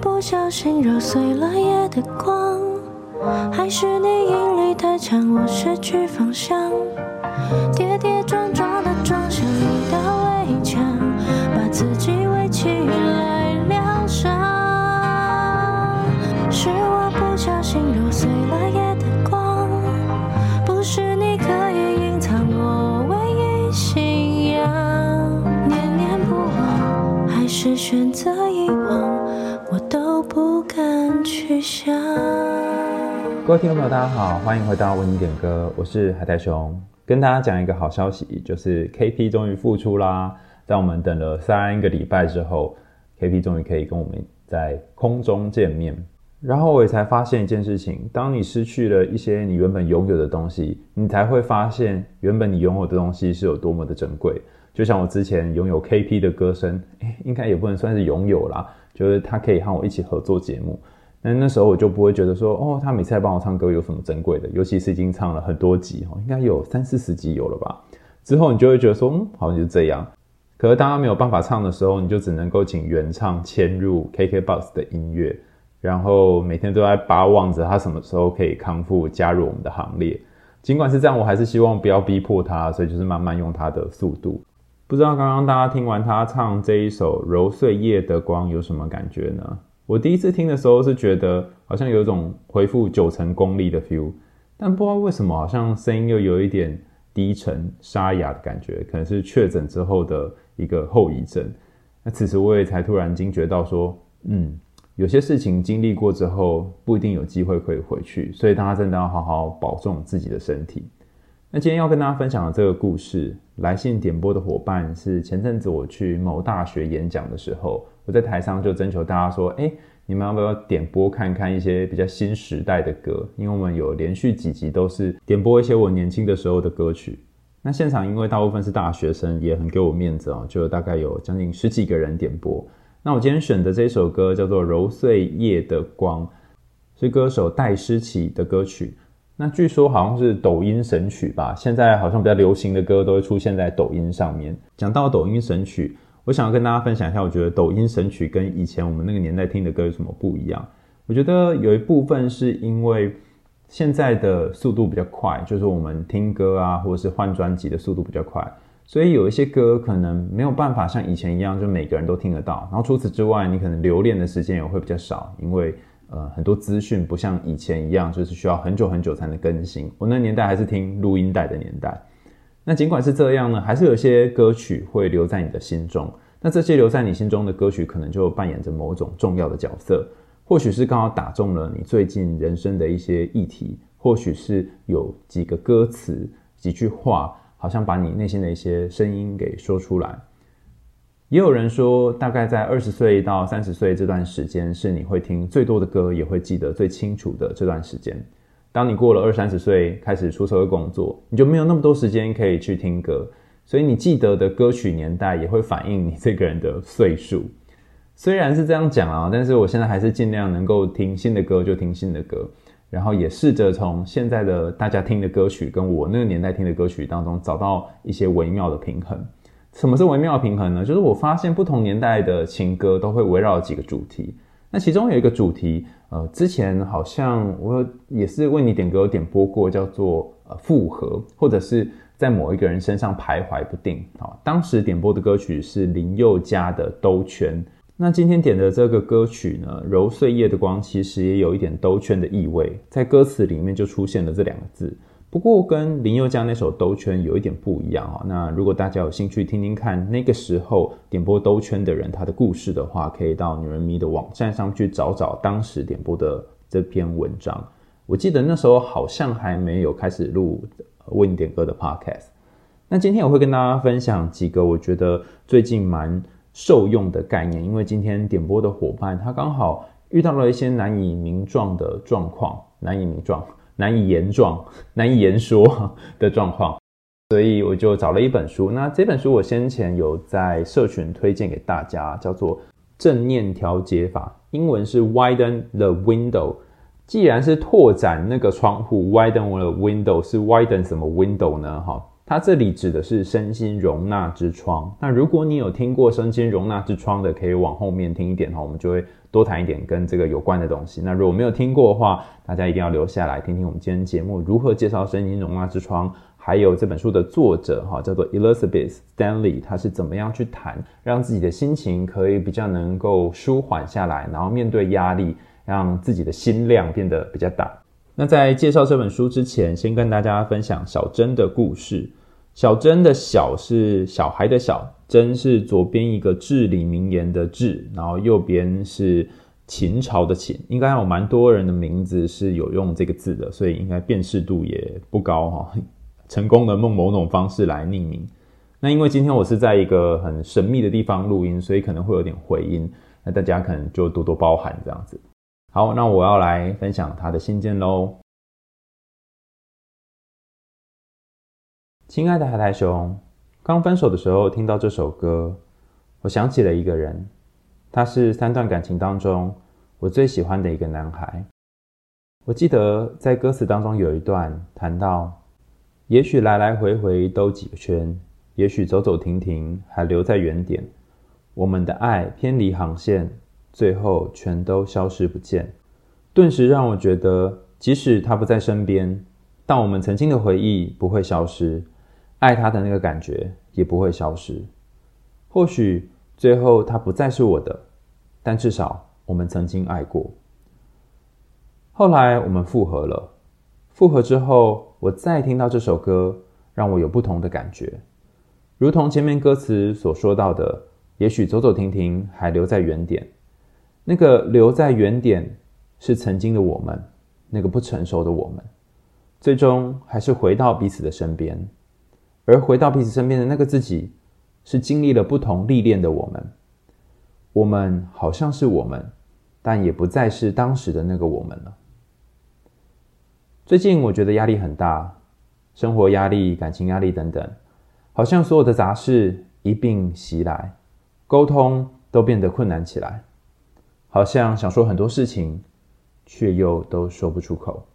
不小心揉碎了夜的光，还是你引力太强，我失去方向，各位听众朋友，大家好，欢迎回到为你点歌，我是海苔熊，跟大家讲一个好消息，就是 KP 终于复出啦。在我们等了三个礼拜之后，KP 终于可以跟我们在空中见面。然后我也才发现一件事情：当你失去了一些你原本拥有的东西，你才会发现原本你拥有的东西是有多么的珍贵。就像我之前拥有 KP 的歌声，应该也不能算是拥有啦。就是他可以和我一起合作节目，那那时候我就不会觉得说，哦，他每次来帮我唱歌有什么珍贵的，尤其是已经唱了很多集哦，应该有三四十集有了吧。之后你就会觉得说，嗯，好像就是这样。可是当他没有办法唱的时候，你就只能够请原唱迁入 KKBOX 的音乐，然后每天都在巴望着他什么时候可以康复，加入我们的行列。尽管是这样，我还是希望不要逼迫他，所以就是慢慢用他的速度。不知道刚刚大家听完他唱这一首《揉碎夜的光》有什么感觉呢？我第一次听的时候是觉得好像有一种恢复九成功力的 feel，但不知道为什么好像声音又有一点低沉沙哑的感觉，可能是确诊之后的一个后遗症。那此时我也才突然惊觉到说，嗯，有些事情经历过之后不一定有机会可以回去，所以大家真的要好好保重自己的身体。那今天要跟大家分享的这个故事，来信点播的伙伴是前阵子我去某大学演讲的时候，我在台上就征求大家说，哎，你们要不要点播看看一些比较新时代的歌？因为我们有连续几集都是点播一些我年轻的时候的歌曲。那现场因为大部分是大学生，也很给我面子哦，就大概有将近十几个人点播。那我今天选的这首歌叫做《揉碎夜的光》，是歌手戴诗琪的歌曲。那据说好像是抖音神曲吧，现在好像比较流行的歌都会出现在抖音上面。讲到抖音神曲，我想要跟大家分享一下，我觉得抖音神曲跟以前我们那个年代听的歌有什么不一样？我觉得有一部分是因为现在的速度比较快，就是我们听歌啊，或者是换专辑的速度比较快，所以有一些歌可能没有办法像以前一样，就每个人都听得到。然后除此之外，你可能留恋的时间也会比较少，因为。呃，很多资讯不像以前一样，就是需要很久很久才能更新。我那年代还是听录音带的年代。那尽管是这样呢，还是有些歌曲会留在你的心中。那这些留在你心中的歌曲，可能就扮演着某种重要的角色。或许是刚好打中了你最近人生的一些议题，或许是有几个歌词、几句话，好像把你内心的一些声音给说出来。也有人说，大概在二十岁到三十岁这段时间，是你会听最多的歌，也会记得最清楚的这段时间。当你过了二三十岁，开始出社会工作，你就没有那么多时间可以去听歌，所以你记得的歌曲年代也会反映你这个人的岁数。虽然是这样讲啊，但是我现在还是尽量能够听新的歌就听新的歌，然后也试着从现在的大家听的歌曲跟我那个年代听的歌曲当中找到一些微妙的平衡。什么是微妙的平衡呢？就是我发现不同年代的情歌都会围绕几个主题。那其中有一个主题，呃，之前好像我也是为你点歌点播过，叫做呃复合，或者是在某一个人身上徘徊不定。好，当时点播的歌曲是林宥嘉的《兜圈》。那今天点的这个歌曲呢，《揉碎夜的光》，其实也有一点兜圈的意味，在歌词里面就出现了这两个字。不过跟林宥嘉那首《兜圈》有一点不一样啊。那如果大家有兴趣听听看那个时候点播《兜圈》的人他的故事的话，可以到女人迷的网站上去找找当时点播的这篇文章。我记得那时候好像还没有开始录为你点歌的 podcast。那今天我会跟大家分享几个我觉得最近蛮受用的概念，因为今天点播的伙伴他刚好遇到了一些难以名状的状况，难以名状。难以言状、难以言说的状况，所以我就找了一本书。那这本书我先前有在社群推荐给大家，叫做《正念调节法》，英文是 Widen the Window。既然是拓展那个窗户，Widen the Window 是 Widen 什么 Window 呢？哈，它这里指的是身心容纳之窗。那如果你有听过身心容纳之窗的，可以往后面听一点哈，我们就会多谈一点跟这个有关的东西。那如果没有听过的话，大家一定要留下来听听我们今天节目如何介绍声音容纳之窗，还有这本书的作者哈叫做 Elizabeth Stanley，他是怎么样去谈，让自己的心情可以比较能够舒缓下来，然后面对压力，让自己的心量变得比较大。那在介绍这本书之前，先跟大家分享小珍的故事。小珍的小是小孩的小，珍是左边一个至理名言的至，然后右边是秦朝的秦，应该有蛮多人的名字是有用这个字的，所以应该辨识度也不高哈。成功的用某种方式来匿名。那因为今天我是在一个很神秘的地方录音，所以可能会有点回音，那大家可能就多多包涵这样子。好，那我要来分享他的信件喽。亲爱的海苔熊，刚分手的时候听到这首歌，我想起了一个人，他是三段感情当中我最喜欢的一个男孩。我记得在歌词当中有一段谈到，也许来来回回兜几个圈，也许走走停停还留在原点，我们的爱偏离航线，最后全都消失不见。顿时让我觉得，即使他不在身边，但我们曾经的回忆不会消失。爱他的那个感觉也不会消失。或许最后他不再是我的，但至少我们曾经爱过。后来我们复合了，复合之后，我再听到这首歌，让我有不同的感觉。如同前面歌词所说到的，也许走走停停还留在原点。那个留在原点是曾经的我们，那个不成熟的我们，最终还是回到彼此的身边。而回到彼此身边的那个自己，是经历了不同历练的我们。我们好像是我们，但也不再是当时的那个我们了。最近我觉得压力很大，生活压力、感情压力等等，好像所有的杂事一并袭来，沟通都变得困难起来，好像想说很多事情，却又都说不出口。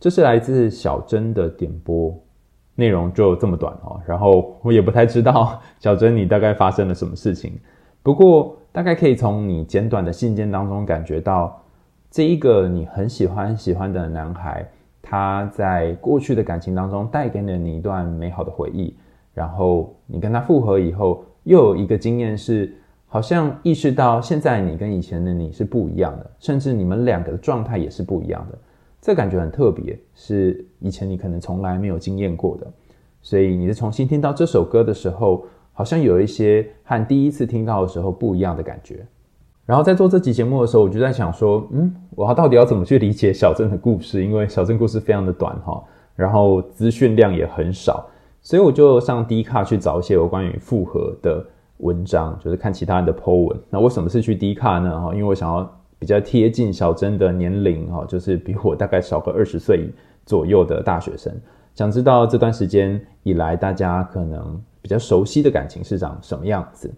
这是来自小珍的点播。内容就这么短哦，然后我也不太知道 小珍你大概发生了什么事情，不过大概可以从你简短的信件当中感觉到，这一个你很喜欢喜欢的男孩，他在过去的感情当中带给了你一段美好的回忆，然后你跟他复合以后，又有一个经验是，好像意识到现在你跟以前的你是不一样的，甚至你们两个的状态也是不一样的。这感觉很特别，是以前你可能从来没有经验过的，所以你在重新听到这首歌的时候，好像有一些和第一次听到的时候不一样的感觉。然后在做这期节目的时候，我就在想说，嗯，我到底要怎么去理解小镇的故事？因为小镇故事非常的短哈，然后资讯量也很少，所以我就上 D 卡去找一些有关于复合的文章，就是看其他人的 po 文。那为什么是去 D 卡呢？哈，因为我想要。比较贴近小珍的年龄哈，就是比我大概少个二十岁左右的大学生，想知道这段时间以来大家可能比较熟悉的感情是长什么样子。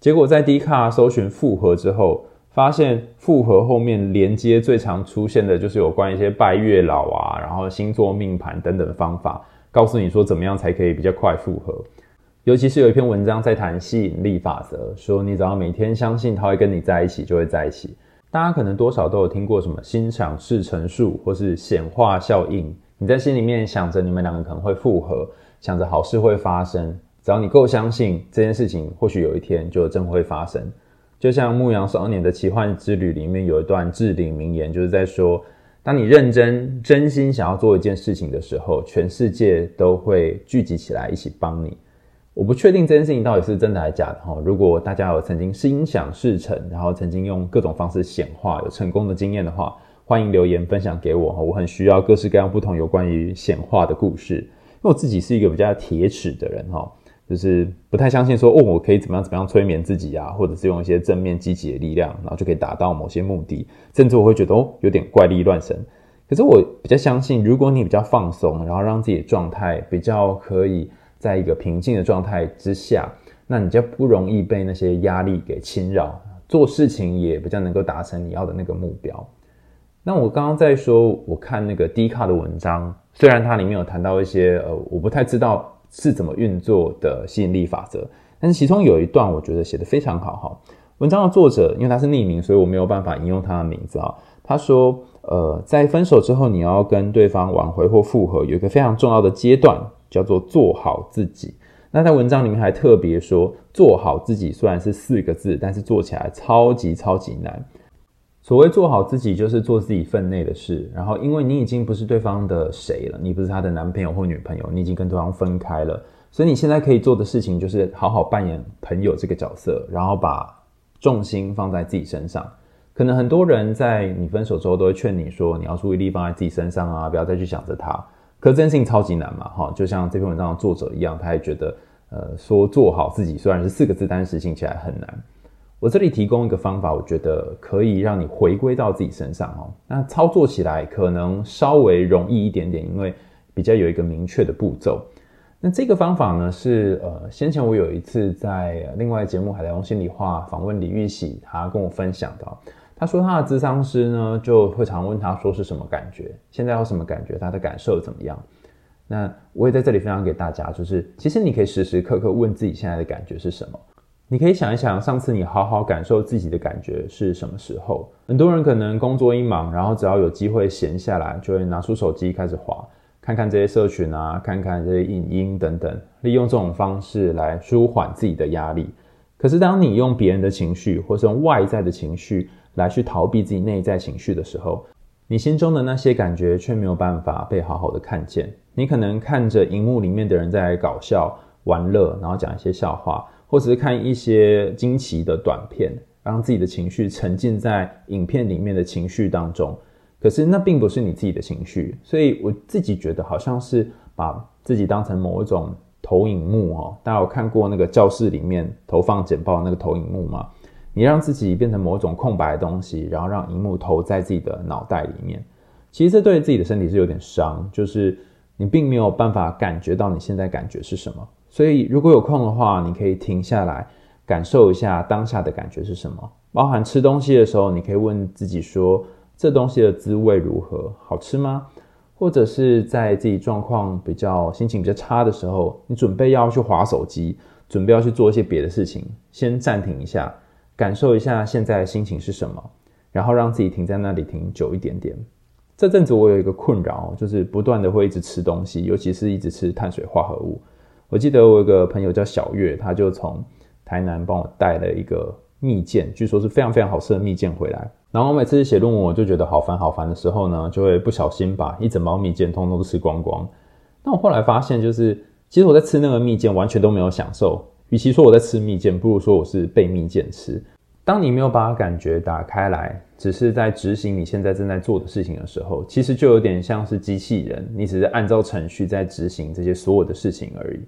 结果在 D 卡搜寻复合之后，发现复合后面连接最常出现的就是有关一些拜月老啊，然后星座命盘等等的方法，告诉你说怎么样才可以比较快复合。尤其是有一篇文章在谈吸引力法则，说你只要每天相信他会跟你在一起，就会在一起。大家可能多少都有听过什么心想事成术，或是显化效应。你在心里面想着你们两个可能会复合，想着好事会发生，只要你够相信这件事情，或许有一天就真会发生。就像《牧羊少年的奇幻之旅》里面有一段至理名言，就是在说，当你认真、真心想要做一件事情的时候，全世界都会聚集起来一起帮你。我不确定这件事情到底是真的还是假的哈。如果大家有曾经心想事成，然后曾经用各种方式显化有成功的经验的话，欢迎留言分享给我哈。我很需要各式各样不同有关于显化的故事，因为我自己是一个比较铁齿的人哈，就是不太相信说哦，我可以怎么样怎么样催眠自己啊，或者是用一些正面积极的力量，然后就可以达到某些目的，甚至我会觉得哦，有点怪力乱神。可是我比较相信，如果你比较放松，然后让自己的状态比较可以。在一个平静的状态之下，那你就不容易被那些压力给侵扰，做事情也比较能够达成你要的那个目标。那我刚刚在说，我看那个 D 卡的文章，虽然它里面有谈到一些呃，我不太知道是怎么运作的吸引力法则，但是其中有一段我觉得写得非常好哈。文章的作者因为他是匿名，所以我没有办法引用他的名字啊。他说，呃，在分手之后，你要跟对方挽回或复合，有一个非常重要的阶段，叫做做好自己。那在文章里面还特别说，做好自己虽然是四个字，但是做起来超级超级难。所谓做好自己，就是做自己分内的事。然后，因为你已经不是对方的谁了，你不是他的男朋友或女朋友，你已经跟对方分开了。所以，你现在可以做的事情就是好好扮演朋友这个角色，然后把重心放在自己身上。可能很多人在你分手之后都会劝你说，你要注意力放在自己身上啊，不要再去想着他。可是，这件事情超级难嘛，哈，就像这篇文章的作者一样，他也觉得，呃，说做好自己虽然是四个字，但是实行起来很难。我这里提供一个方法，我觉得可以让你回归到自己身上哦。那操作起来可能稍微容易一点点，因为比较有一个明确的步骤。那这个方法呢，是呃，先前我有一次在另外节目《海苔熊心里话》访问李玉玺，他跟我分享的。他说他的咨商师呢，就会常问他说是什么感觉，现在有什么感觉，他的感受怎么样？那我也在这里分享给大家，就是其实你可以时时刻刻问自己现在的感觉是什么。你可以想一想，上次你好好感受自己的感觉是什么时候？很多人可能工作一忙，然后只要有机会闲下来，就会拿出手机开始滑，看看这些社群啊，看看这些影音等等，利用这种方式来舒缓自己的压力。可是，当你用别人的情绪，或是用外在的情绪来去逃避自己内在情绪的时候，你心中的那些感觉却没有办法被好好的看见。你可能看着荧幕里面的人在搞笑、玩乐，然后讲一些笑话。或者是看一些惊奇的短片，让自己的情绪沉浸在影片里面的情绪当中。可是那并不是你自己的情绪，所以我自己觉得好像是把自己当成某一种投影幕哦。大家有看过那个教室里面投放简报那个投影幕吗？你让自己变成某种空白的东西，然后让荧幕投在自己的脑袋里面。其实这对自己的身体是有点伤，就是你并没有办法感觉到你现在感觉是什么。所以，如果有空的话，你可以停下来感受一下当下的感觉是什么。包含吃东西的时候，你可以问自己说：这东西的滋味如何？好吃吗？或者是在自己状况比较、心情比较差的时候，你准备要去划手机，准备要去做一些别的事情，先暂停一下，感受一下现在的心情是什么，然后让自己停在那里停久一点点。这阵子我有一个困扰，就是不断的会一直吃东西，尤其是一直吃碳水化合物。我记得我有个朋友叫小月，他就从台南帮我带了一个蜜饯，据说是非常非常好吃的蜜饯回来。然后我每次写论文，我就觉得好烦好烦的时候呢，就会不小心把一整包蜜饯通通都吃光光。但我后来发现，就是其实我在吃那个蜜饯完全都没有享受。与其说我在吃蜜饯，不如说我是被蜜饯吃。当你没有把感觉打开来，只是在执行你现在正在做的事情的时候，其实就有点像是机器人，你只是按照程序在执行这些所有的事情而已。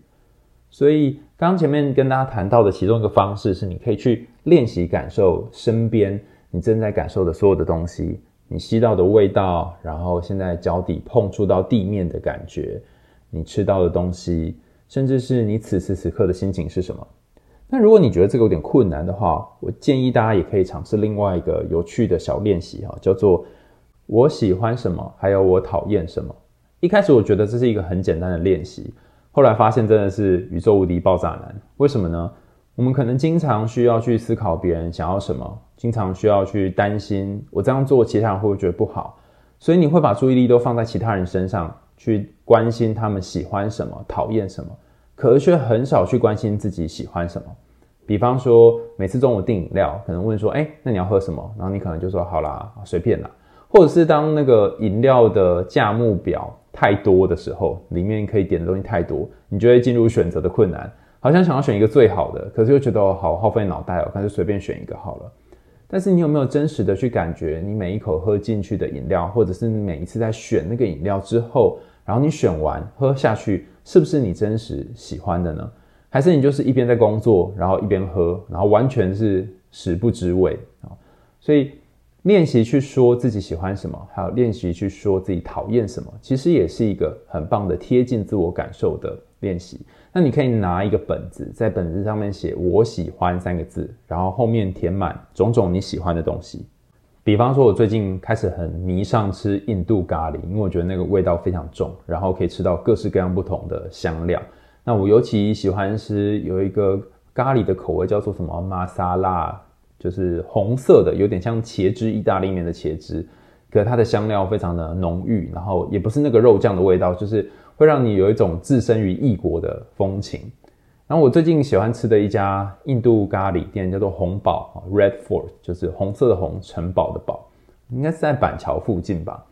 所以，刚前面跟大家谈到的其中一个方式是，你可以去练习感受身边你正在感受的所有的东西，你吸到的味道，然后现在脚底碰触到地面的感觉，你吃到的东西，甚至是你此时此刻的心情是什么。那如果你觉得这个有点困难的话，我建议大家也可以尝试另外一个有趣的小练习哈，叫做我喜欢什么，还有我讨厌什么。一开始我觉得这是一个很简单的练习。后来发现真的是宇宙无敌爆炸难，为什么呢？我们可能经常需要去思考别人想要什么，经常需要去担心我这样做其他人会不会觉得不好，所以你会把注意力都放在其他人身上，去关心他们喜欢什么、讨厌什么，可是却很少去关心自己喜欢什么。比方说，每次中午订饮料，可能问说：“哎，那你要喝什么？”然后你可能就说：“好啦，随便啦。”或者是当那个饮料的价目表。太多的时候，里面可以点的东西太多，你就会进入选择的困难。好像想要选一个最好的，可是又觉得好耗费脑袋哦，干脆随便选一个好了。但是你有没有真实的去感觉，你每一口喝进去的饮料，或者是你每一次在选那个饮料之后，然后你选完喝下去，是不是你真实喜欢的呢？还是你就是一边在工作，然后一边喝，然后完全是食不知味啊？所以。练习去说自己喜欢什么，还有练习去说自己讨厌什么，其实也是一个很棒的贴近自我感受的练习。那你可以拿一个本子，在本子上面写“我喜欢”三个字，然后后面填满种种你喜欢的东西。比方说，我最近开始很迷上吃印度咖喱，因为我觉得那个味道非常重，然后可以吃到各式各样不同的香料。那我尤其喜欢吃有一个咖喱的口味，叫做什么玛莎拉，就是红色的，有点像茄汁意大利面的茄汁，可它的香料非常的浓郁，然后也不是那个肉酱的味道，就是会让你有一种置身于异国的风情。然后我最近喜欢吃的一家印度咖喱店叫做红堡 （Red Fort），就是红色的红，城堡的堡，应该是在板桥附近吧。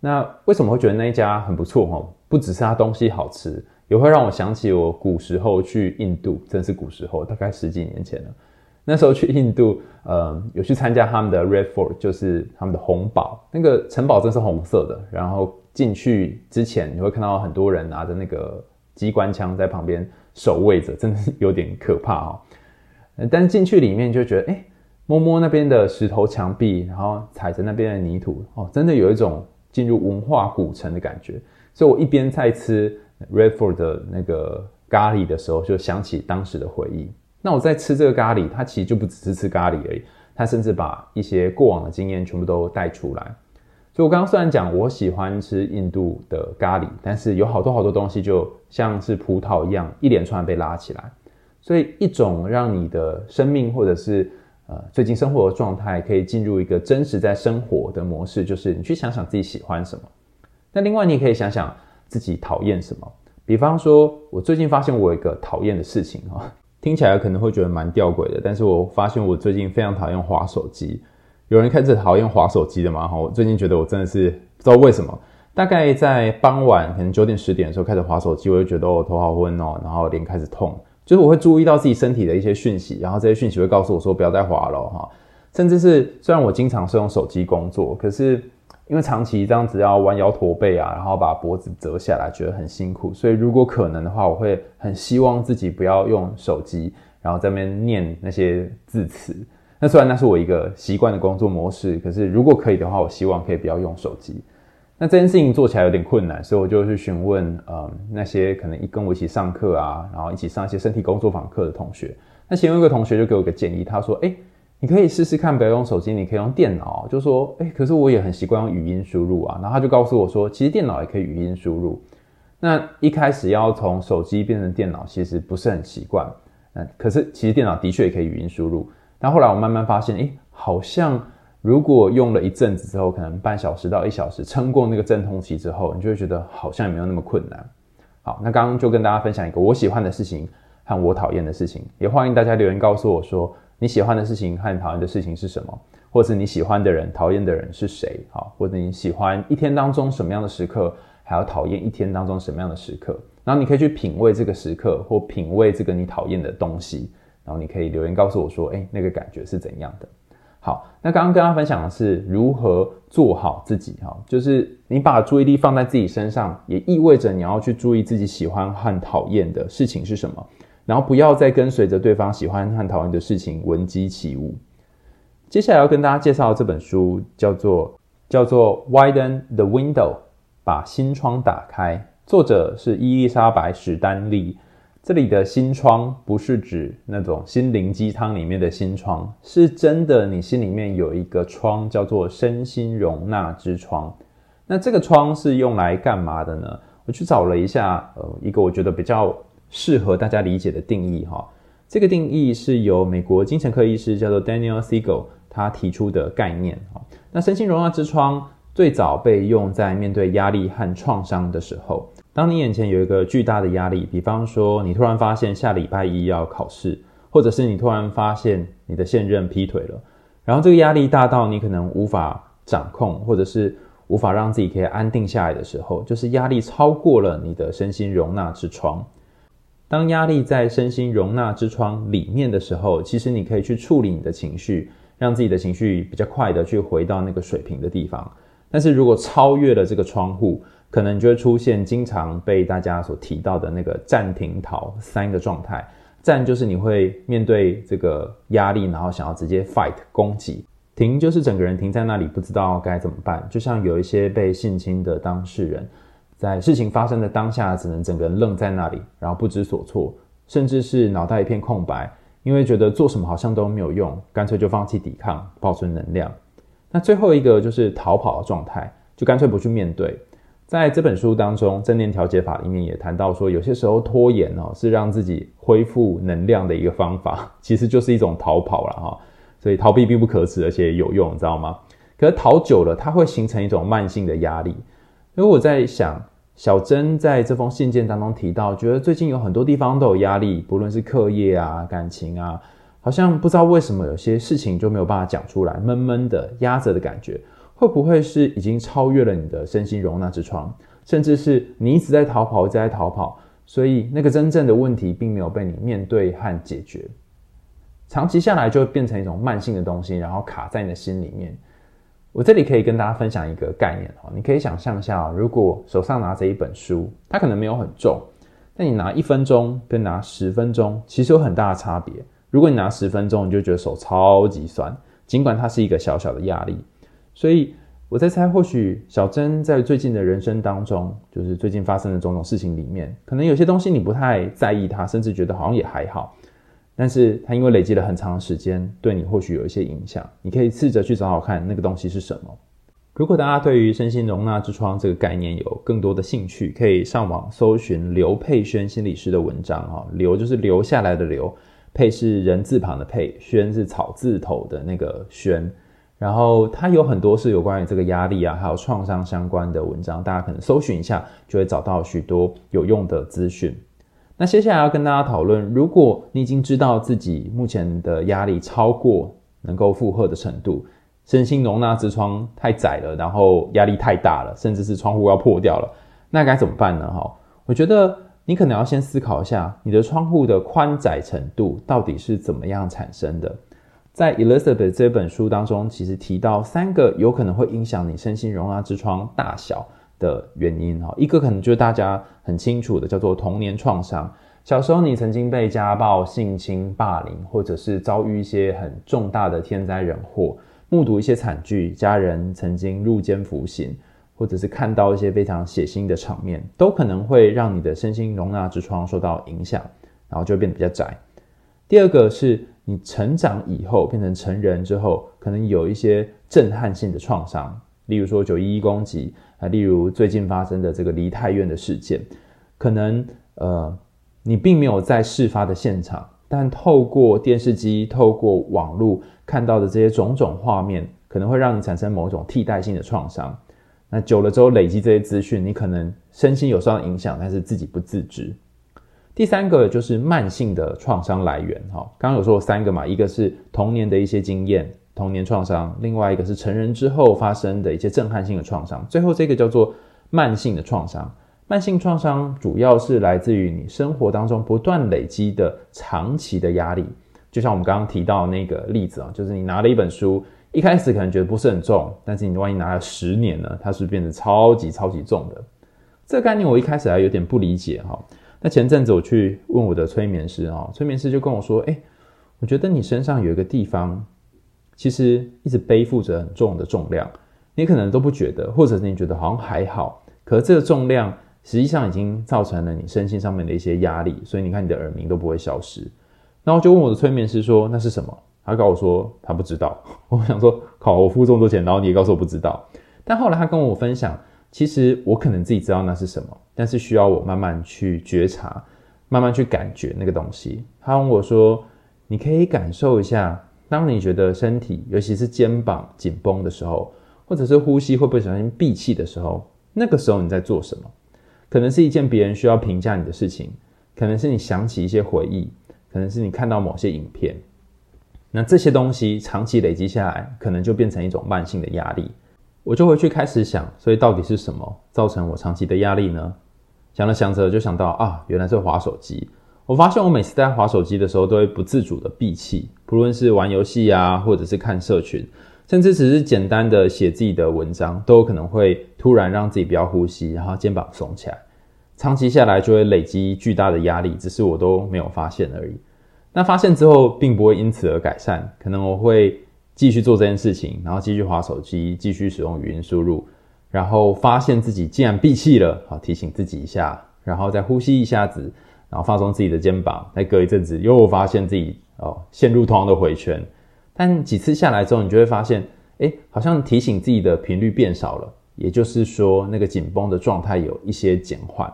那为什么会觉得那一家很不错？哈，不只是它东西好吃，也会让我想起我古时候去印度，真是古时候，大概十几年前了。那时候去印度，呃，有去参加他们的 Red Fort，就是他们的红堡，那个城堡真是红色的。然后进去之前，你会看到很多人拿着那个机关枪在旁边。守卫着，真的是有点可怕哦。但是进去里面就觉得，哎，摸摸那边的石头墙壁，然后踩着那边的泥土，哦，真的有一种进入文化古城的感觉。所以我一边在吃 Redford 的那个咖喱的时候，就想起当时的回忆。那我在吃这个咖喱，它其实就不只是吃咖喱而已，它甚至把一些过往的经验全部都带出来。所以，我刚刚虽然讲我喜欢吃印度的咖喱，但是有好多好多东西就像是葡萄一样，一连串被拉起来。所以，一种让你的生命或者是呃最近生活的状态可以进入一个真实在生活的模式，就是你去想想自己喜欢什么。那另外，你也可以想想自己讨厌什么。比方说，我最近发现我有一个讨厌的事情哈，听起来可能会觉得蛮吊诡的，但是我发现我最近非常讨厌滑手机。有人开始讨厌滑手机的吗？哈，我最近觉得我真的是不知道为什么，大概在傍晚可能九点十点的时候开始滑手机，我就觉得我头好昏哦，然后脸开始痛，就是我会注意到自己身体的一些讯息，然后这些讯息会告诉我说不要再滑了哈。甚至是虽然我经常是用手机工作，可是因为长期这样子要弯腰驼背啊，然后把脖子折下来，觉得很辛苦，所以如果可能的话，我会很希望自己不要用手机，然后在那边念那些字词。那虽然那是我一个习惯的工作模式，可是如果可以的话，我希望可以不要用手机。那这件事情做起来有点困难，所以我就去询问，呃，那些可能一跟我一起上课啊，然后一起上一些身体工作坊课的同学。那其中一个同学就给我一个建议，他说：“诶，你可以试试看，不要用手机，你可以用电脑。”就说：“诶，可是我也很习惯用语音输入啊。”然后他就告诉我说：“其实电脑也可以语音输入。”那一开始要从手机变成电脑，其实不是很习惯。嗯可是其实电脑的确也可以语音输入。但后来我慢慢发现，诶，好像如果用了一阵子之后，可能半小时到一小时，撑过那个阵痛期之后，你就会觉得好像也没有那么困难。好，那刚刚就跟大家分享一个我喜欢的事情和我讨厌的事情，也欢迎大家留言告诉我说你喜欢的事情和你讨厌的事情是什么，或是你喜欢的人、讨厌的人是谁？好，或者你喜欢一天当中什么样的时刻，还要讨厌一天当中什么样的时刻？然后你可以去品味这个时刻，或品味这个你讨厌的东西。然后你可以留言告诉我说，诶，那个感觉是怎样的？好，那刚刚跟大家分享的是如何做好自己哈，就是你把注意力放在自己身上，也意味着你要去注意自己喜欢和讨厌的事情是什么，然后不要再跟随着对方喜欢和讨厌的事情闻鸡起舞。接下来要跟大家介绍的这本书叫做叫做 Widen the Window，把心窗打开，作者是伊丽莎白史丹利。这里的心窗不是指那种心灵鸡汤里面的心窗，是真的，你心里面有一个窗，叫做身心容纳之窗。那这个窗是用来干嘛的呢？我去找了一下，呃，一个我觉得比较适合大家理解的定义哈。这个定义是由美国精神科医师叫做 Daniel Siegel 他提出的概念哈。那身心容纳之窗最早被用在面对压力和创伤的时候。当你眼前有一个巨大的压力，比方说你突然发现下礼拜一要考试，或者是你突然发现你的现任劈腿了，然后这个压力大到你可能无法掌控，或者是无法让自己可以安定下来的时候，就是压力超过了你的身心容纳之窗。当压力在身心容纳之窗里面的时候，其实你可以去处理你的情绪，让自己的情绪比较快的去回到那个水平的地方。但是如果超越了这个窗户，可能就会出现经常被大家所提到的那个暂停逃三个状态。战就是你会面对这个压力，然后想要直接 fight 攻击；停就是整个人停在那里，不知道该怎么办。就像有一些被性侵的当事人，在事情发生的当下，只能整个人愣在那里，然后不知所措，甚至是脑袋一片空白，因为觉得做什么好像都没有用，干脆就放弃抵抗，保存能量。那最后一个就是逃跑的状态，就干脆不去面对。在这本书当中，正念调节法里面也谈到说，有些时候拖延哦，是让自己恢复能量的一个方法，其实就是一种逃跑了哈。所以逃避并不可耻，而且有用，你知道吗？可是逃久了，它会形成一种慢性的压力。因为我在想，小珍在这封信件当中提到，觉得最近有很多地方都有压力，不论是课业啊、感情啊。好像不知道为什么有些事情就没有办法讲出来，闷闷的压着的感觉，会不会是已经超越了你的身心容纳之窗，甚至是你一直在逃跑，一直在逃跑，所以那个真正的问题并没有被你面对和解决，长期下来就会变成一种慢性的东西，然后卡在你的心里面。我这里可以跟大家分享一个概念哈，你可以想象一下，如果手上拿着一本书，它可能没有很重，但你拿一分钟跟拿十分钟，其实有很大的差别。如果你拿十分钟，你就觉得手超级酸，尽管它是一个小小的压力。所以我在猜，或许小珍在最近的人生当中，就是最近发生的种种事情里面，可能有些东西你不太在意它，甚至觉得好像也还好。但是它因为累积了很长时间，对你或许有一些影响。你可以试着去找找看那个东西是什么。如果大家对于身心容纳之窗这个概念有更多的兴趣，可以上网搜寻刘佩轩心理师的文章哈，刘就是留下来的刘。佩是人字旁的佩，轩是草字头的那个轩，然后它有很多是有关于这个压力啊，还有创伤相关的文章，大家可能搜寻一下就会找到许多有用的资讯。那接下来要跟大家讨论，如果你已经知道自己目前的压力超过能够负荷的程度，身心容纳之窗太窄了，然后压力太大了，甚至是窗户要破掉了，那该怎么办呢？哈，我觉得。你可能要先思考一下，你的窗户的宽窄程度到底是怎么样产生的。在 Elizabeth 这本书当中，其实提到三个有可能会影响你身心容纳之窗大小的原因哈。一个可能就是大家很清楚的，叫做童年创伤。小时候你曾经被家暴、性侵、霸凌，或者是遭遇一些很重大的天灾人祸，目睹一些惨剧，家人曾经入监服刑。或者是看到一些非常血腥的场面，都可能会让你的身心容纳之窗受到影响，然后就变得比较窄。第二个是你成长以后变成成人之后，可能有一些震撼性的创伤，例如说九一一攻击啊，例如最近发生的这个梨泰院的事件，可能呃你并没有在事发的现场，但透过电视机、透过网络看到的这些种种画面，可能会让你产生某种替代性的创伤。那久了之后累积这些资讯，你可能身心有受到影响，但是自己不自知。第三个就是慢性的创伤来源，哈，刚刚有说三个嘛，一个是童年的一些经验，童年创伤，另外一个是成人之后发生的一些震撼性的创伤，最后这个叫做慢性的创伤。慢性创伤主要是来自于你生活当中不断累积的长期的压力，就像我们刚刚提到那个例子啊，就是你拿了一本书。一开始可能觉得不是很重，但是你万一拿了十年呢？它是是变得超级超级重的。这个概念我一开始还有点不理解哈。那前阵子我去问我的催眠师啊，催眠师就跟我说：“哎，我觉得你身上有一个地方，其实一直背负着很重的重量，你可能都不觉得，或者是你觉得好像还好，可是这个重量实际上已经造成了你身心上面的一些压力，所以你看你的耳鸣都不会消失。”然后就问我的催眠师说：“那是什么？”他告诉我说他不知道，我想说靠，我付这么多钱，然后你也告诉我不知道。但后来他跟我分享，其实我可能自己知道那是什么，但是需要我慢慢去觉察，慢慢去感觉那个东西。他问我说，你可以感受一下，当你觉得身体，尤其是肩膀紧绷的时候，或者是呼吸会不会小心闭气的时候，那个时候你在做什么？可能是一件别人需要评价你的事情，可能是你想起一些回忆，可能是你看到某些影片。那这些东西长期累积下来，可能就变成一种慢性的压力。我就会去开始想，所以到底是什么造成我长期的压力呢？想着想着就想到啊，原来是滑手机。我发现我每次在滑手机的时候，都会不自主的闭气，不论是玩游戏啊，或者是看社群，甚至只是简单的写自己的文章，都有可能会突然让自己不要呼吸，然后肩膀耸起来。长期下来就会累积巨大的压力，只是我都没有发现而已。那发现之后，并不会因此而改善，可能我会继续做这件事情，然后继续滑手机，继续使用语音输入，然后发现自己竟然闭气了，好，提醒自己一下，然后再呼吸一下子，然后放松自己的肩膀，再隔一阵子又发现自己哦陷入同样的回圈。但几次下来之后，你就会发现，诶，好像提醒自己的频率变少了，也就是说，那个紧绷的状态有一些减缓。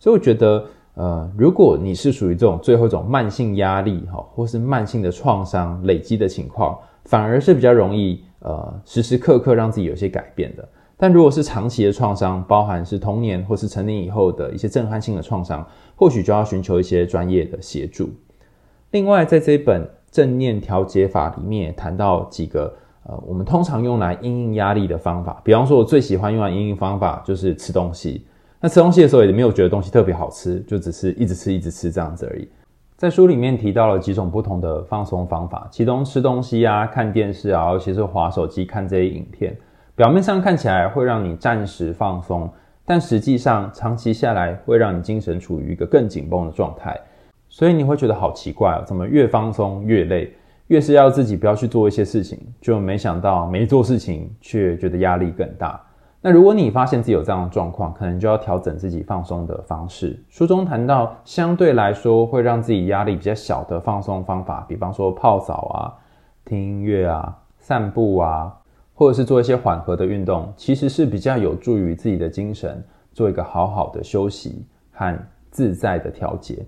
所以我觉得，呃，如果你是属于这种最后一种慢性压力哈，或是慢性的创伤累积的情况，反而是比较容易呃时时刻刻让自己有些改变的。但如果是长期的创伤，包含是童年或是成年以后的一些震撼性的创伤，或许就要寻求一些专业的协助。另外，在这一本正念调节法里面也谈到几个呃，我们通常用来应应压力的方法。比方说，我最喜欢用来应应方法就是吃东西。那吃东西的时候也没有觉得东西特别好吃，就只是一直吃一直吃这样子而已。在书里面提到了几种不同的放松方法，其中吃东西啊、看电视啊，尤其是滑手机看这些影片。表面上看起来会让你暂时放松，但实际上长期下来会让你精神处于一个更紧绷的状态。所以你会觉得好奇怪哦，怎么越放松越累？越是要自己不要去做一些事情，就没想到没做事情却觉得压力更大。那如果你发现自己有这样的状况，可能就要调整自己放松的方式。书中谈到相对来说会让自己压力比较小的放松方法，比方说泡澡啊、听音乐啊、散步啊。或者是做一些缓和的运动，其实是比较有助于自己的精神做一个好好的休息和自在的调节。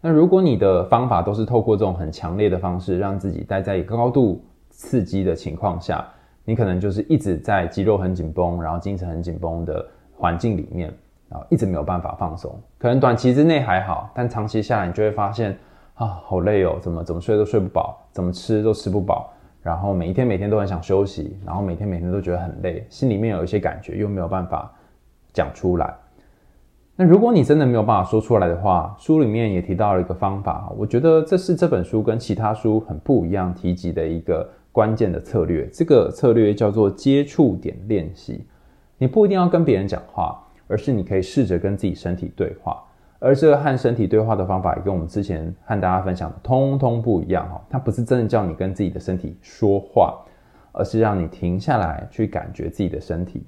那如果你的方法都是透过这种很强烈的方式，让自己待在一个高度刺激的情况下，你可能就是一直在肌肉很紧绷，然后精神很紧绷的环境里面，然后一直没有办法放松。可能短期之内还好，但长期下来，你就会发现啊，好累哦，怎么怎么睡都睡不饱，怎么吃都吃不饱。然后每一天每天都很想休息，然后每天每天都觉得很累，心里面有一些感觉又没有办法讲出来。那如果你真的没有办法说出来的话，书里面也提到了一个方法，我觉得这是这本书跟其他书很不一样提及的一个关键的策略。这个策略叫做接触点练习。你不一定要跟别人讲话，而是你可以试着跟自己身体对话。而这个和身体对话的方法也跟我们之前和大家分享的通通不一样哈，它不是真的叫你跟自己的身体说话，而是让你停下来去感觉自己的身体。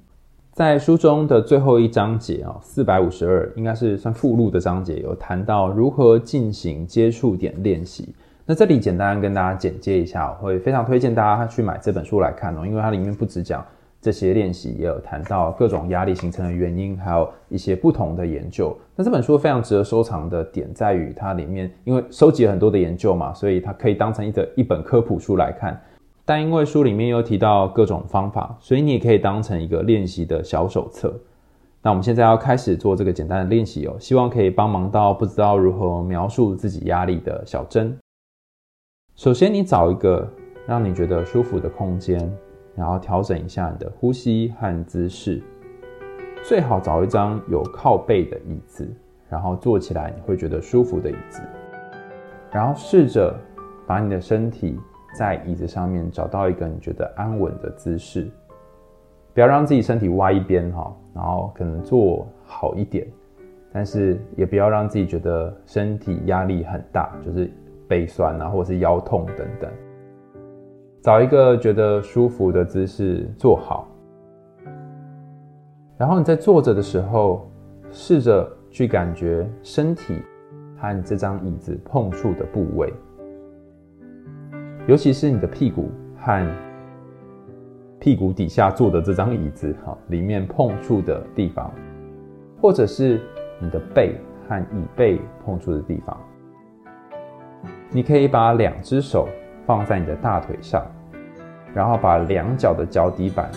在书中的最后一章节啊，四百五十二应该是算附录的章节，有谈到如何进行接触点练习。那这里简单跟大家简介一下，我会非常推荐大家去买这本书来看哦，因为它里面不只讲。这些练习也有谈到各种压力形成的原因，还有一些不同的研究。那这本书非常值得收藏的点在于，它里面因为收集了很多的研究嘛，所以它可以当成一个一本科普书来看。但因为书里面又提到各种方法，所以你也可以当成一个练习的小手册。那我们现在要开始做这个简单的练习哦，希望可以帮忙到不知道如何描述自己压力的小珍。首先，你找一个让你觉得舒服的空间。然后调整一下你的呼吸和姿势，最好找一张有靠背的椅子，然后坐起来你会觉得舒服的椅子。然后试着把你的身体在椅子上面找到一个你觉得安稳的姿势，不要让自己身体歪一边哈，然后可能坐好一点，但是也不要让自己觉得身体压力很大，就是背酸啊或者是腰痛等等。找一个觉得舒服的姿势坐好，然后你在坐着的时候，试着去感觉身体和这张椅子碰触的部位，尤其是你的屁股和屁股底下坐的这张椅子哈里面碰触的地方，或者是你的背和椅背碰触的地方，你可以把两只手。放在你的大腿上，然后把两脚的脚底板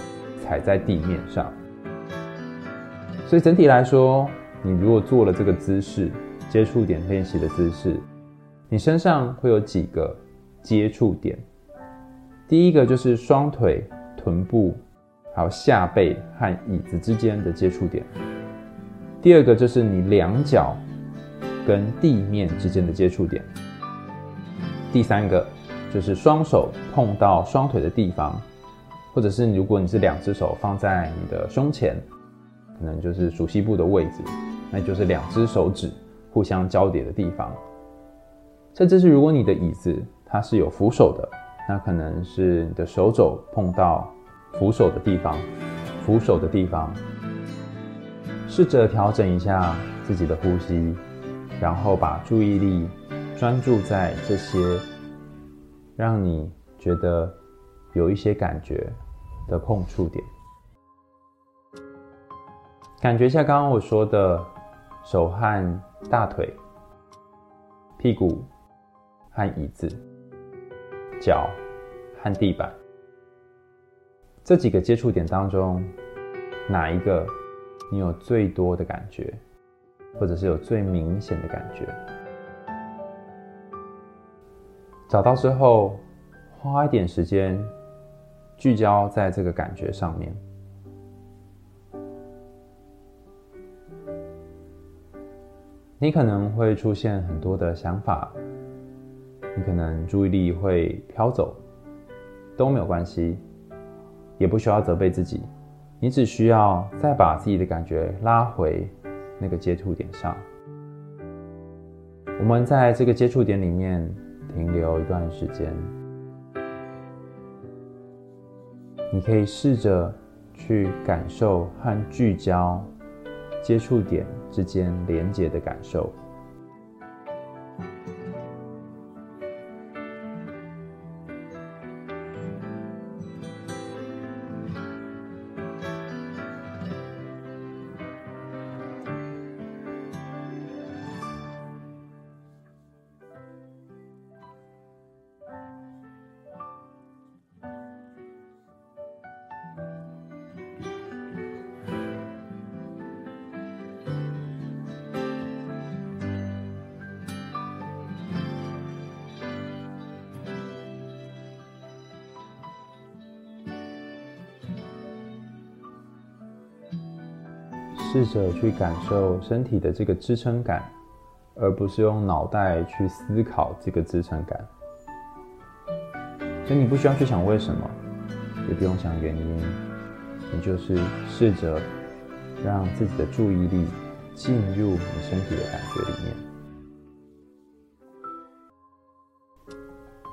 踩在地面上。所以整体来说，你如果做了这个姿势，接触点练习的姿势，你身上会有几个接触点。第一个就是双腿、臀部，还有下背和椅子之间的接触点。第二个就是你两脚跟地面之间的接触点。第三个。就是双手碰到双腿的地方，或者是如果你是两只手放在你的胸前，可能就是熟悉部的位置，那就是两只手指互相交叠的地方。甚至是如果你的椅子它是有扶手的，那可能是你的手肘碰到扶手的地方，扶手的地方。试着调整一下自己的呼吸，然后把注意力专注在这些。让你觉得有一些感觉，的碰触点。感觉一下刚刚我说的手和大腿、屁股和椅子、脚和地板这几个接触点当中，哪一个你有最多的感觉，或者是有最明显的感觉？找到之后，花一点时间聚焦在这个感觉上面。你可能会出现很多的想法，你可能注意力会飘走，都没有关系，也不需要责备自己，你只需要再把自己的感觉拉回那个接触点上。我们在这个接触点里面。停留一段时间，你可以试着去感受和聚焦接触点之间连接的感受。试着去感受身体的这个支撑感，而不是用脑袋去思考这个支撑感。所以你不需要去想为什么，也不用想原因，你就是试着让自己的注意力进入你身体的感觉里面，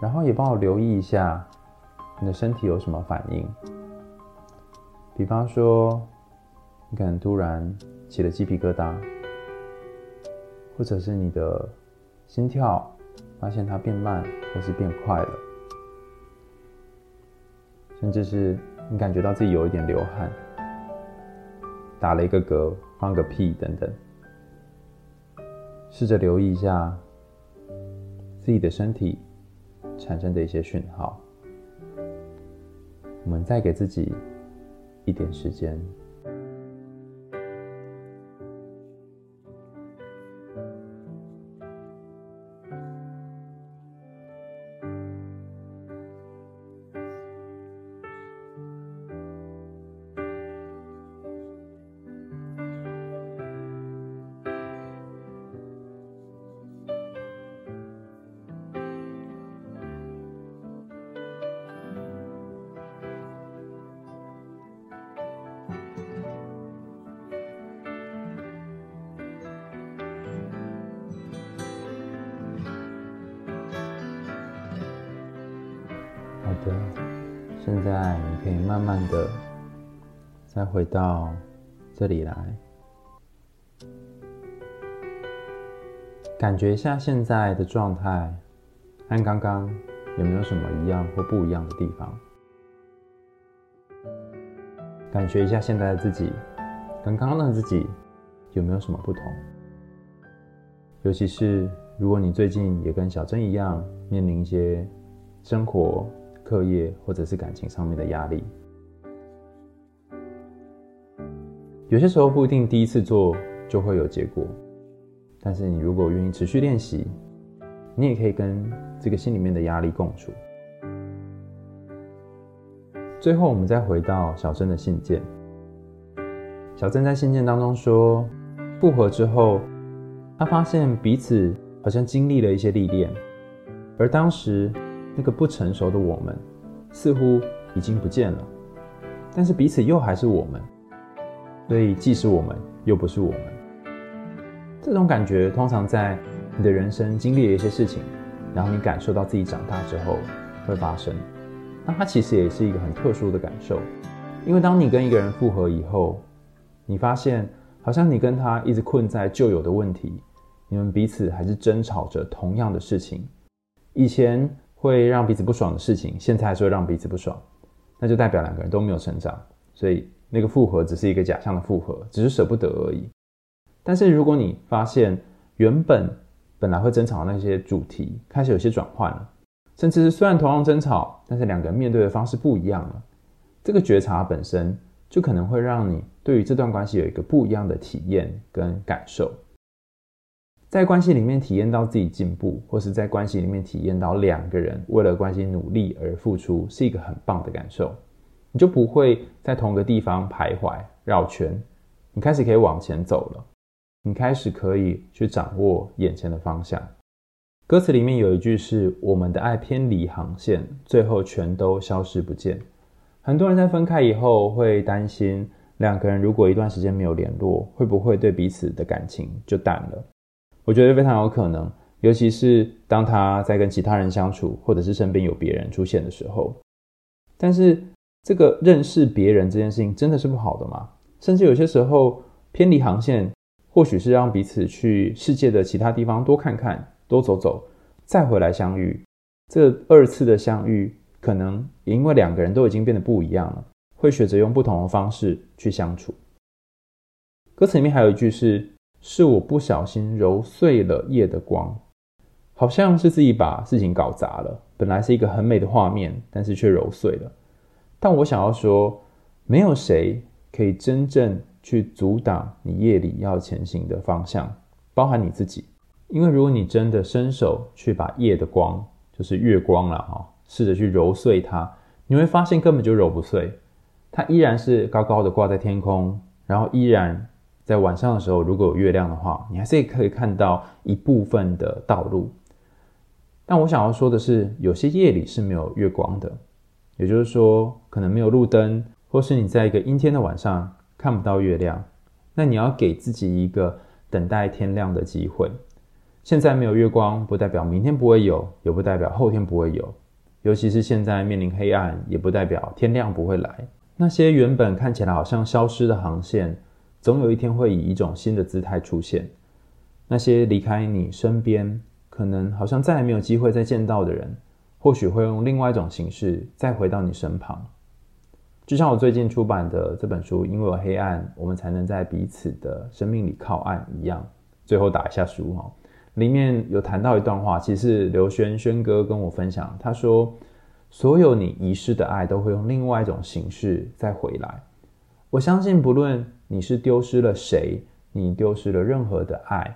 然后也帮我留意一下你的身体有什么反应，比方说。你可能突然起了鸡皮疙瘩，或者是你的心跳发现它变慢或是变快了，甚至是你感觉到自己有一点流汗，打了一个嗝、放个屁等等，试着留意一下自己的身体产生的一些讯号。我们再给自己一点时间。回到这里来，感觉一下现在的状态和刚刚有没有什么一样或不一样的地方？感觉一下现在的自己跟刚刚的自己有没有什么不同？尤其是如果你最近也跟小珍一样面临一些生活。课业或者是感情上面的压力，有些时候不一定第一次做就会有结果，但是你如果愿意持续练习，你也可以跟这个心里面的压力共处。最后，我们再回到小珍的信件。小珍在信件当中说，复合之后，他发现彼此好像经历了一些历练，而当时。那个不成熟的我们，似乎已经不见了，但是彼此又还是我们，所以既是我们，又不是我们。这种感觉通常在你的人生经历了一些事情，然后你感受到自己长大之后会发生。那它其实也是一个很特殊的感受，因为当你跟一个人复合以后，你发现好像你跟他一直困在旧有的问题，你们彼此还是争吵着同样的事情，以前。会让彼此不爽的事情，现在还是会让彼此不爽。那就代表两个人都没有成长，所以那个复合只是一个假象的复合，只是舍不得而已。但是如果你发现原本本来会争吵的那些主题开始有些转换了，甚至是虽然同样争吵，但是两个人面对的方式不一样了，这个觉察本身就可能会让你对于这段关系有一个不一样的体验跟感受。在关系里面体验到自己进步，或是在关系里面体验到两个人为了关系努力而付出，是一个很棒的感受。你就不会在同个地方徘徊绕圈，你开始可以往前走了，你开始可以去掌握眼前的方向。歌词里面有一句是：“我们的爱偏离航线，最后全都消失不见。”很多人在分开以后会担心，两个人如果一段时间没有联络，会不会对彼此的感情就淡了？我觉得非常有可能，尤其是当他在跟其他人相处，或者是身边有别人出现的时候。但是，这个认识别人这件事情真的是不好的吗？甚至有些时候偏离航线，或许是让彼此去世界的其他地方多看看、多走走，再回来相遇。这二次的相遇，可能也因为两个人都已经变得不一样了，会选择用不同的方式去相处。歌词里面还有一句是。是我不小心揉碎了夜的光，好像是自己把事情搞砸了。本来是一个很美的画面，但是却揉碎了。但我想要说，没有谁可以真正去阻挡你夜里要前行的方向，包含你自己。因为如果你真的伸手去把夜的光，就是月光了哈，试着去揉碎它，你会发现根本就揉不碎，它依然是高高的挂在天空，然后依然。在晚上的时候，如果有月亮的话，你还是可以看到一部分的道路。但我想要说的是，有些夜里是没有月光的，也就是说，可能没有路灯，或是你在一个阴天的晚上看不到月亮。那你要给自己一个等待天亮的机会。现在没有月光，不代表明天不会有，也不代表后天不会有。尤其是现在面临黑暗，也不代表天亮不会来。那些原本看起来好像消失的航线。总有一天会以一种新的姿态出现。那些离开你身边，可能好像再也没有机会再见到的人，或许会用另外一种形式再回到你身旁。就像我最近出版的这本书《因为有黑暗，我们才能在彼此的生命里靠岸》一样。最后打一下书哈，里面有谈到一段话，其实刘轩轩哥跟我分享，他说：“所有你遗失的爱，都会用另外一种形式再回来。”我相信，不论你是丢失了谁，你丢失了任何的爱，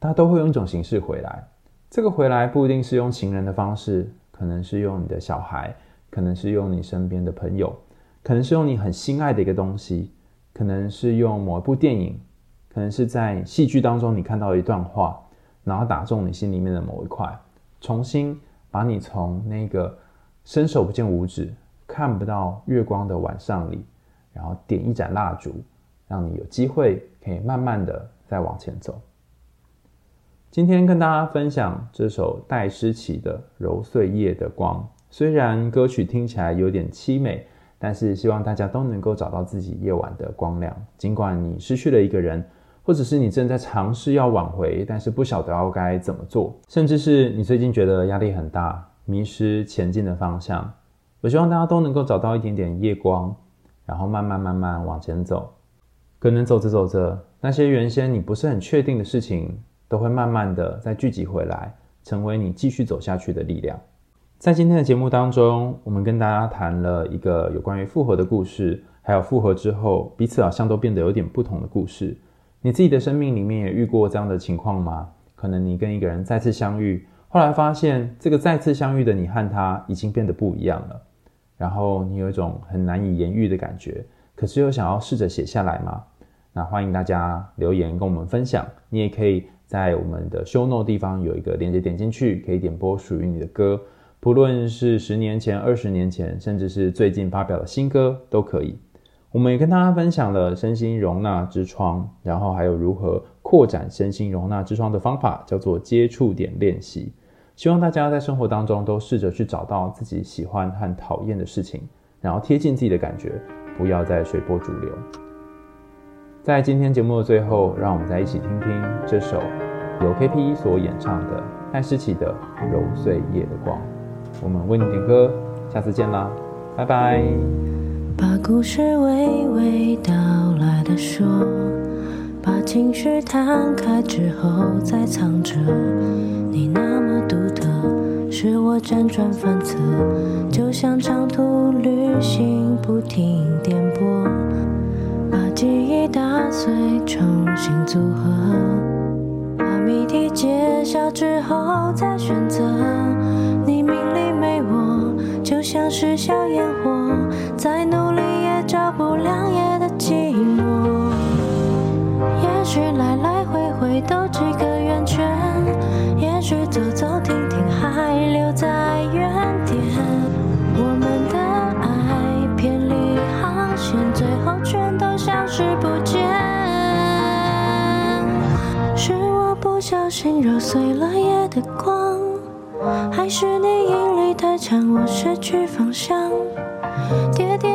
它都会用一种形式回来。这个回来不一定是用情人的方式，可能是用你的小孩，可能是用你身边的朋友，可能是用你很心爱的一个东西，可能是用某一部电影，可能是在戏剧当中你看到一段话，然后打中你心里面的某一块，重新把你从那个伸手不见五指、看不到月光的晚上里。然后点一盏蜡烛，让你有机会可以慢慢的再往前走。今天跟大家分享这首戴诗琪的《揉碎夜的光》，虽然歌曲听起来有点凄美，但是希望大家都能够找到自己夜晚的光亮。尽管你失去了一个人，或者是你正在尝试要挽回，但是不晓得要该怎么做，甚至是你最近觉得压力很大，迷失前进的方向，我希望大家都能够找到一点点夜光。然后慢慢慢慢往前走，可能走着走着，那些原先你不是很确定的事情，都会慢慢的再聚集回来，成为你继续走下去的力量。在今天的节目当中，我们跟大家谈了一个有关于复合的故事，还有复合之后彼此好像都变得有点不同的故事。你自己的生命里面也遇过这样的情况吗？可能你跟一个人再次相遇，后来发现这个再次相遇的你和他已经变得不一样了。然后你有一种很难以言喻的感觉，可是又想要试着写下来吗？那欢迎大家留言跟我们分享。你也可以在我们的 show no 地方有一个链接，点进去可以点播属于你的歌，不论是十年前、二十年前，甚至是最近发表的新歌都可以。我们也跟大家分享了身心容纳之窗，然后还有如何扩展身心容纳之窗的方法，叫做接触点练习。希望大家在生活当中都试着去找到自己喜欢和讨厌的事情，然后贴近自己的感觉，不要再随波逐流。在今天节目的最后，让我们再一起听听这首由 K P E 所演唱的戴诗琪的《揉碎夜的光》。我们为你点歌，下次见啦，拜拜。把故事娓娓道来的说，把情绪摊开之后再藏着。你那么独特，使我辗转反侧，就像长途旅行不停颠簸。记忆打碎，重新组合，把谜题揭晓之后再选择。你命里没我，就像是小烟火，再努力也照不亮夜的寂寞。也许来来回回都几心揉碎了夜的光，还是你引力太强，我失去方向，跌跌